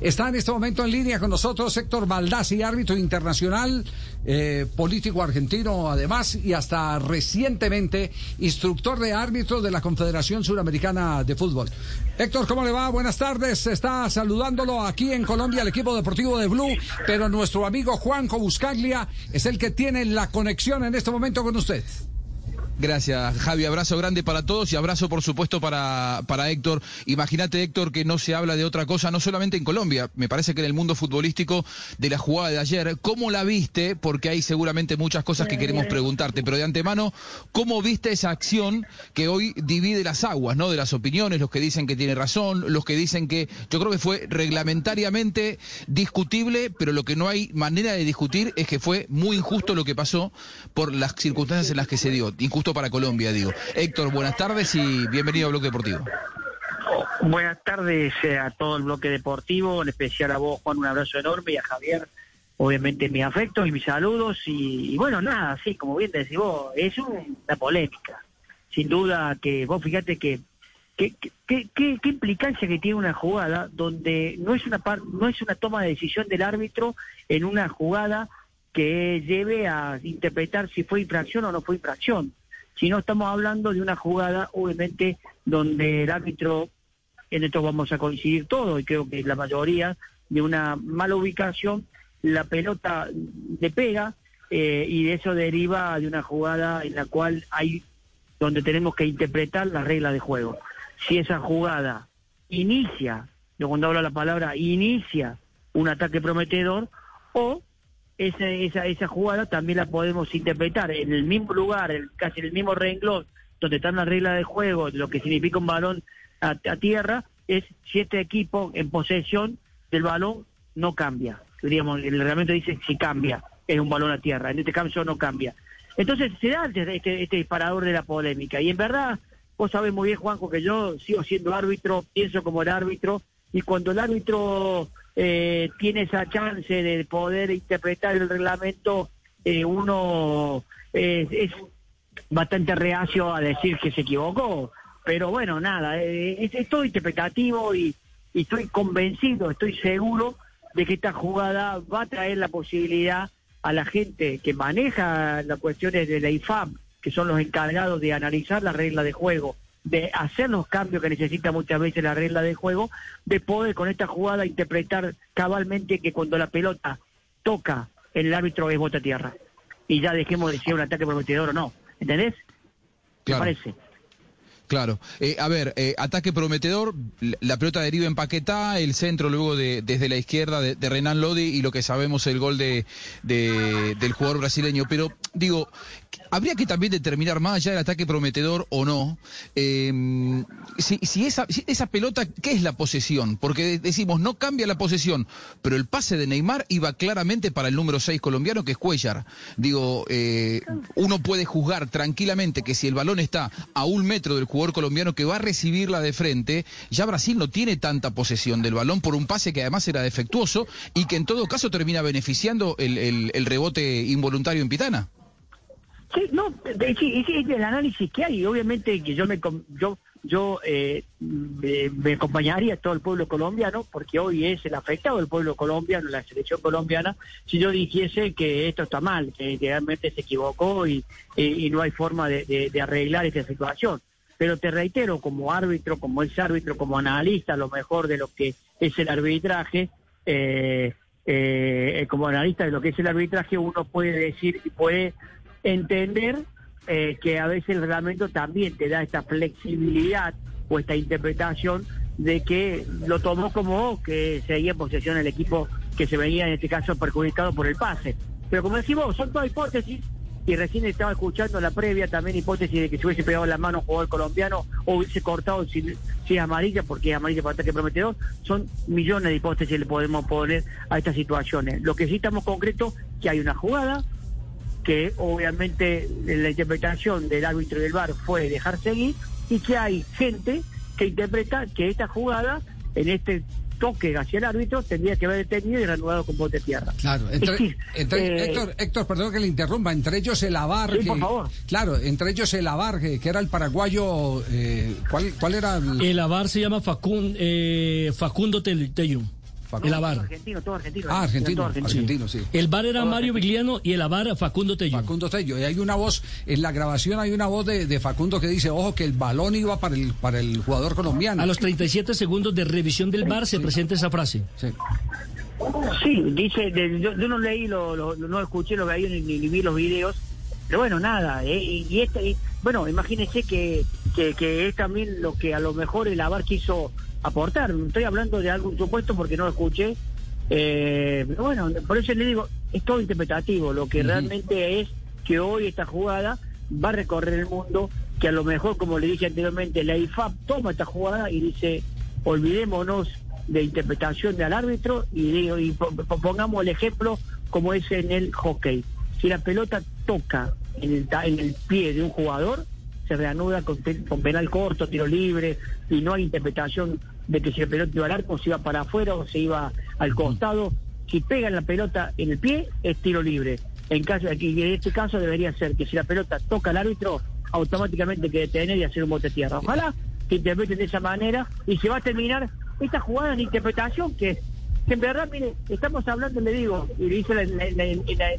Está en este momento en línea con nosotros Héctor Baldassi, árbitro internacional, eh, político argentino además y hasta recientemente instructor de árbitros de la Confederación Suramericana de Fútbol. Héctor, ¿cómo le va? Buenas tardes. Está saludándolo aquí en Colombia el equipo deportivo de Blue, pero nuestro amigo Juanjo Buscaglia es el que tiene la conexión en este momento con usted. Gracias, Javi. Abrazo grande para todos y abrazo, por supuesto, para, para Héctor. Imagínate, Héctor, que no se habla de otra cosa, no solamente en Colombia, me parece que en el mundo futbolístico de la jugada de ayer. ¿Cómo la viste? Porque hay seguramente muchas cosas que queremos preguntarte, pero de antemano, ¿cómo viste esa acción que hoy divide las aguas, ¿no? De las opiniones, los que dicen que tiene razón, los que dicen que yo creo que fue reglamentariamente discutible, pero lo que no hay manera de discutir es que fue muy injusto lo que pasó por las circunstancias en las que se dio. Injusto para Colombia, digo. Héctor, buenas tardes y bienvenido a Bloque Deportivo. Buenas tardes eh, a todo el bloque deportivo, en especial a vos, Juan, un abrazo enorme y a Javier, obviamente mi afecto y mis saludos. Y, y bueno, nada, sí, como bien decís vos, es una polémica. Sin duda que vos fíjate que ¿Qué, qué, qué, qué, implicancia que tiene una jugada donde no es una par, no es una toma de decisión del árbitro en una jugada que lleve a interpretar si fue infracción o no fue infracción, sino estamos hablando de una jugada, obviamente, donde el árbitro, en esto vamos a coincidir todos, y creo que la mayoría, de una mala ubicación, la pelota le pega eh, y de eso deriva de una jugada en la cual hay donde tenemos que interpretar las reglas de juego. Si esa jugada inicia, yo cuando hablo la palabra inicia un ataque prometedor, o esa, esa, esa jugada también la podemos interpretar en el mismo lugar, en casi en el mismo renglón, donde están las reglas de juego, lo que significa un balón a, tierra, es si este equipo en posesión del balón no cambia. Diríamos, el reglamento dice si cambia, es un balón a tierra, en este caso no cambia. Entonces se da este, este disparador de la polémica, y en verdad Vos sabés muy bien, Juanjo, que yo sigo siendo árbitro, pienso como el árbitro, y cuando el árbitro eh, tiene esa chance de poder interpretar el reglamento, eh, uno eh, es bastante reacio a decir que se equivocó. Pero bueno, nada, eh, es, es, todo interpretativo y, y estoy convencido, estoy seguro de que esta jugada va a traer la posibilidad a la gente que maneja las cuestiones de la IFAM, que son los encargados de analizar la regla de juego, de hacer los cambios que necesita muchas veces la regla de juego, de poder con esta jugada interpretar cabalmente que cuando la pelota toca el árbitro es bota tierra. Y ya dejemos de si un ataque prometedor o no. ¿Entendés? ¿Qué parece? Claro. Eh, a ver, eh, ataque prometedor, la pelota deriva en Paquetá, el centro luego de, desde la izquierda de, de, Renan Lodi y lo que sabemos el gol de, de, del jugador brasileño. Pero digo, habría que también determinar más allá del ataque prometedor o no, eh, si, si, esa, si, esa, pelota, ¿qué es la posesión? Porque decimos, no cambia la posesión, pero el pase de Neymar iba claramente para el número 6 colombiano, que es Cuellar. Digo, eh, uno puede juzgar tranquilamente que si el balón está a un metro del jugador colombiano que va a recibirla de frente, ya Brasil no tiene tanta posesión del balón por un pase que además era defectuoso y que en todo caso termina beneficiando el rebote involuntario en Pitana. Sí, no, de, sí, el análisis que hay. Obviamente que yo me yo yo eh, me, acompañaría a todo el pueblo colombiano, porque hoy es el afectado del pueblo colombiano, la selección colombiana, si yo dijese que esto está mal, que realmente se equivocó y, no hay forma de, de, arreglar esta situación. Pero te reitero, como árbitro, como ex árbitro, como analista, lo mejor de lo que es el arbitraje, eh, eh, como analista de lo que es el arbitraje, uno puede decir y puede entender eh, que a veces el reglamento también te da esta flexibilidad o esta interpretación de que lo tomó como que seguía en posesión el equipo que se venía en este caso perjudicado por el pase. Pero como decimos, son todas hipótesis y recién estaba escuchando la previa también hipótesis de que se hubiese pegado la mano un jugador colombiano o hubiese cortado si, si es amarilla, porque es amarilla para ataque prometedor. Son millones de hipótesis que le podemos poner a estas situaciones. Lo que sí estamos concreto que hay una jugada que obviamente la interpretación del árbitro del VAR fue dejar seguir y que hay gente que interpreta que esta jugada en este toque hacia el árbitro tendría que haber detenido y reanudado con bote de tierra. Claro, entre, eh, Héctor, Héctor, perdón que le interrumpa, entre ellos el Avar, Sí, que- por favor. claro, entre ellos el Avar, que, que era el paraguayo, eh, ¿cuál, ¿cuál era el, El Avar se llama Facun- eh, Facundo Tel- Tellum. Facundo? El todo Avar. argentino, todo argentino. Ah, argentino, todo argentino, sí. El Bar era Todo Mario Vigliano y el Avar Facundo Tellum. Facundo Tello, y hay una voz, en la grabación hay una voz de, de Facundo que dice, ojo, que el balón iba para el, para el jugador colombiano. A los 37 segundos de revisión del Bar se presenta esa frase. Sí. Sí, dice, de- yo, yo no leí, lo, lo- no escuché lo que hay ni, ni vi los videos, pero bueno, nada, eh, y, y este, y- bueno, imagínense que, que, que es también lo que a lo mejor el AVAR quiso aportar, estoy hablando de algo supuesto porque no lo escuché, eh, pero bueno, por eso le digo, es todo interpretativo, lo que realmente es que hoy esta jugada va a recorrer el mundo, que a lo mejor, como le dije anteriormente, la IFAP toma esta jugada y dice, olvidémonos de interpretación del árbitro y, digo, y po- po- pongamos el ejemplo como es en el hockey. Si la pelota toca en el, en el pie de un jugador, se reanuda con penal corto, tiro libre, y no hay interpretación de que si la pelota iba al arco, se iba para afuera o se iba al costado. Si pega en la pelota en el pie, es tiro libre. En caso aquí, en este caso debería ser que si la pelota toca al árbitro, automáticamente hay que detener y hacer un bote tierra. Ojalá que interpreten de esa manera y se va a terminar esta jugada de interpretación que, que en verdad, mire, estamos hablando, le digo, y le hice en la, la-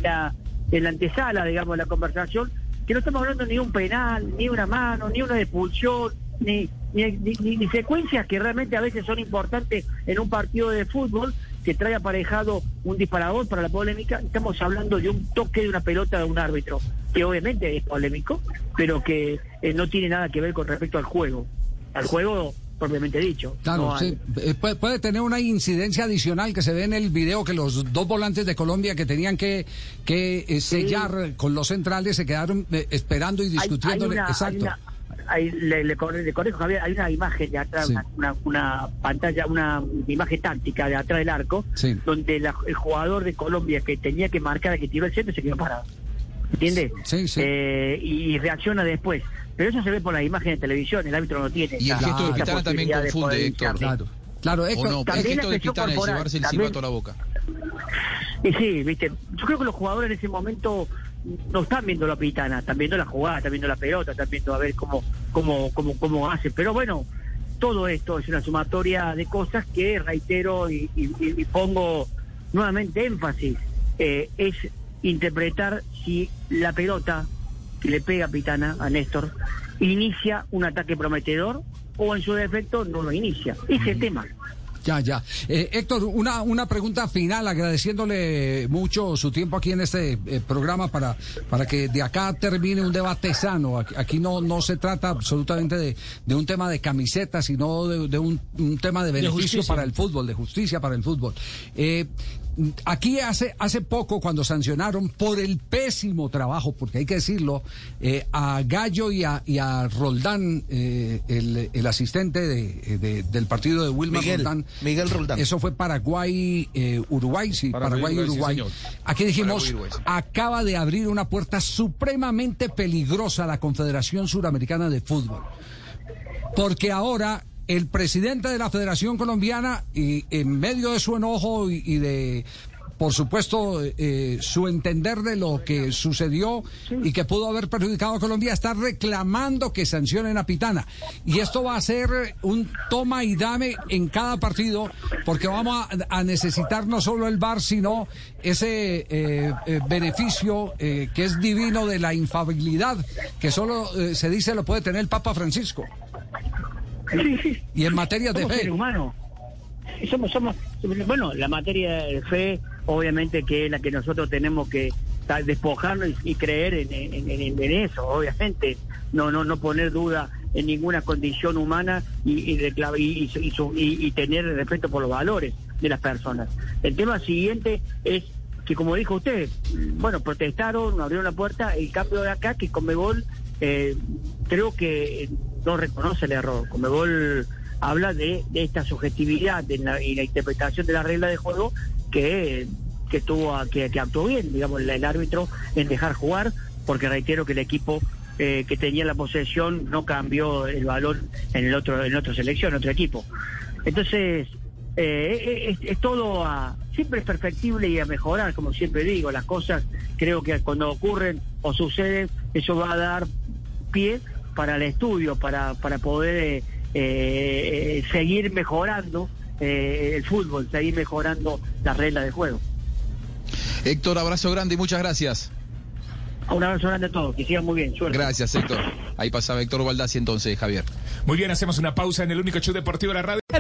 la- la- antesala, digamos, la conversación, que no estamos hablando ni un penal, ni una mano, ni una expulsión, ni, ni, ni- ni- secuencias que realmente a veces son importantes en un partido de fútbol que trae aparejado un disparador para la polémica. Estamos hablando de un toque de una pelota de un árbitro, que obviamente es polémico, pero que eh, no tiene nada que ver con respecto al juego. Al juego propiamente dicho. Claro, no al- sí. Eh, puede, puede tener una incidencia adicional que se ve en el video que los dos volantes de Colombia que tenían que, que eh, sellar con los centrales se quedaron esperando y discutiendo. Exacto. hay una- hay- le, le corre- le corrijo, Javier, hay una imagen de atrás, Sí. una, una- una pantalla, una imagen táctica de atrás del arco, Sí. donde la- el jugador de Colombia que tenía que marcar, que tiró el centro, se quedó parado. ¿Entiendes? Sí, sí. Eh, y reacciona después. Pero eso se ve por la imagen de televisión, el árbitro no tiene. Y el gesto de también confunde, Héctor. Claro. Claro, ¿O Héctor, no? El También gesto la de de corporal, llevarse el silbato a la boca. Y sí, viste, yo creo que los jugadores en ese momento no están viendo la pitana, están viendo la jugada, están viendo la pelota, están viendo a ver cómo, cómo, cómo, cómo hace. Pero bueno, todo esto es una sumatoria de cosas que reitero y, y- y- y pongo nuevamente énfasis. Eh, es interpretar si la pelota que le pega a Pitana, a Néstor, inicia un ataque prometedor o en su defecto no lo inicia. Ese es el tema. Ya, ya. Eh, Héctor, una, una pregunta final, agradeciéndole mucho su tiempo aquí en este eh, programa para, para que de acá termine un debate sano. Aquí, aquí no, no se trata absolutamente de, de un tema de camiseta, sino de, de un, un tema de beneficio para el fútbol, de justicia para el fútbol. Eh, Aquí hace, hace poco, cuando sancionaron por el pésimo trabajo, porque hay que decirlo, eh, a Gallo y a, y a Roldán, eh, el, el asistente de, de- del partido de Wilmar Miguel, Roldán. Miguel Roldán. Eso fue Paraguay, eh, Uruguay, sí, Paraguay, Paraguay, Uruguay, Uruguay. sí, señor. Aquí dijimos, Paraguay, Uruguay, sí. acaba de abrir una puerta supremamente peligrosa a la Confederación Suramericana de Fútbol porque ahora el presidente de la Federación Colombiana, y en medio de su enojo y, de, por supuesto, eh, su entender de lo que sucedió y que pudo haber perjudicado a Colombia, está reclamando que sancionen a Pitana. Y esto va a ser un toma y dame en cada partido, porque vamos a, necesitar no solo el VAR, sino ese eh, eh, beneficio que es divino de la infabilidad, que solo se dice lo puede tener el Papa Francisco. Sí, sí. Y en materia de somos fe. seres humanos. Somos, somos, bueno, la materia de fe, obviamente que es la que nosotros tenemos que despojarnos y, y creer en, en- en- en eso, obviamente. No, no, no poner duda en ninguna condición humana y, y, y- tener respeto por los valores de las personas. El tema siguiente es que como dijo usted, bueno, protestaron, abrieron la puerta, el cambio de acá, que Conmebol eh, creo que no reconoce el error. Conmebol habla de, de esta subjetividad en la, y la interpretación de la regla de juego que, que que, que actuó bien, digamos, el, el árbitro en dejar jugar, porque reitero que el equipo eh, que tenía la posesión no cambió el valor en el otro en otra selección, en otro equipo. Entonces, eh, es, es todo a, siempre es perfectible y a mejorar, como siempre digo, las cosas creo que cuando ocurren o suceden, eso va a dar pie para el estudio, para, para poder eh, eh, seguir mejorando eh, el fútbol, seguir mejorando las reglas de juego. Héctor, abrazo grande y muchas gracias. Un abrazo grande a todos, que sigan muy bien, suerte. Gracias, Héctor. Ahí pasaba Héctor Baldassi entonces, Javier. Muy bien, hacemos una pausa en el único show deportivo de la radio.